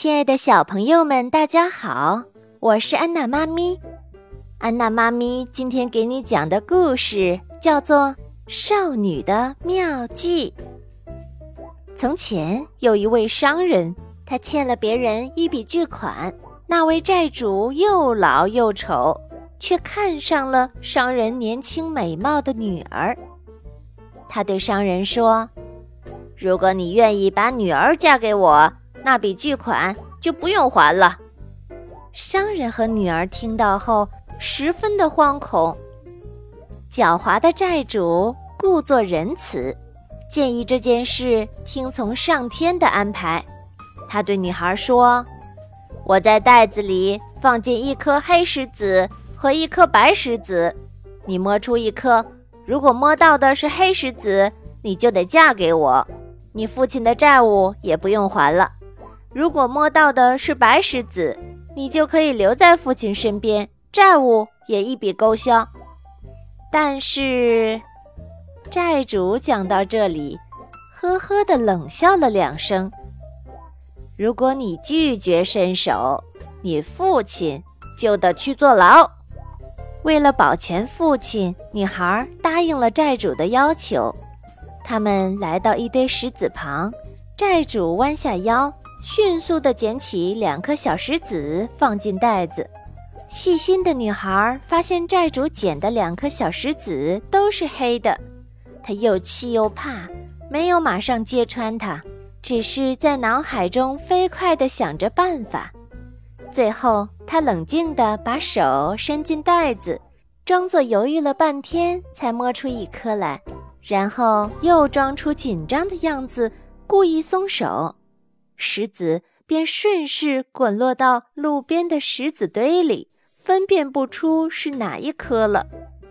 亲爱的小朋友们，大家好，我是安娜妈咪。安娜妈咪今天给你讲的故事叫做《少女的妙计》。从前有一位商人，他欠了别人一笔巨款，那位债主又老又丑，却看上了商人年轻美貌的女儿。他对商人说：“如果你愿意把女儿嫁给我。”那笔巨款就不用还了。商人和女儿听到后十分的惶恐。狡猾的债主故作仁慈，建议这件事听从上天的安排。他对女孩说：“我在袋子里放进一颗黑石子和一颗白石子，你摸出一颗，如果摸到的是黑石子，你就得嫁给我，你父亲的债务也不用还了。”如果摸到的是白石子，你就可以留在父亲身边，债务也一笔勾销。但是，债主讲到这里，呵呵地冷笑了两声。如果你拒绝伸手，你父亲就得去坐牢。为了保全父亲，女孩答应了债主的要求。他们来到一堆石子旁，债主弯下腰。迅速地捡起两颗小石子，放进袋子。细心的女孩发现债主捡的两颗小石子都是黑的，她又气又怕，没有马上揭穿它，只是在脑海中飞快地想着办法。最后，她冷静地把手伸进袋子，装作犹豫了半天才摸出一颗来，然后又装出紧张的样子，故意松手。石子便顺势滚落到路边的石子堆里，分辨不出是哪一颗了。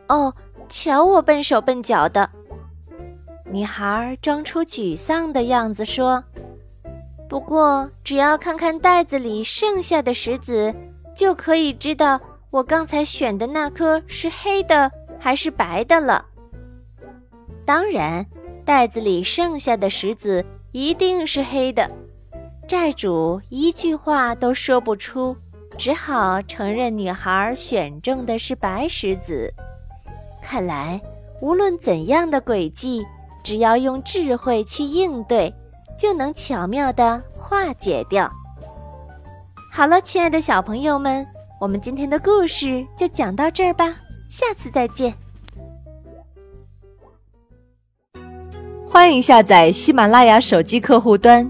哦，瞧我笨手笨脚的！女孩装出沮丧的样子说：“不过，只要看看袋子里剩下的石子，就可以知道我刚才选的那颗是黑的还是白的了。当然，袋子里剩下的石子一定是黑的。”债主一句话都说不出，只好承认女孩选中的是白石子。看来，无论怎样的诡计，只要用智慧去应对，就能巧妙地化解掉。好了，亲爱的小朋友们，我们今天的故事就讲到这儿吧，下次再见。欢迎下载喜马拉雅手机客户端。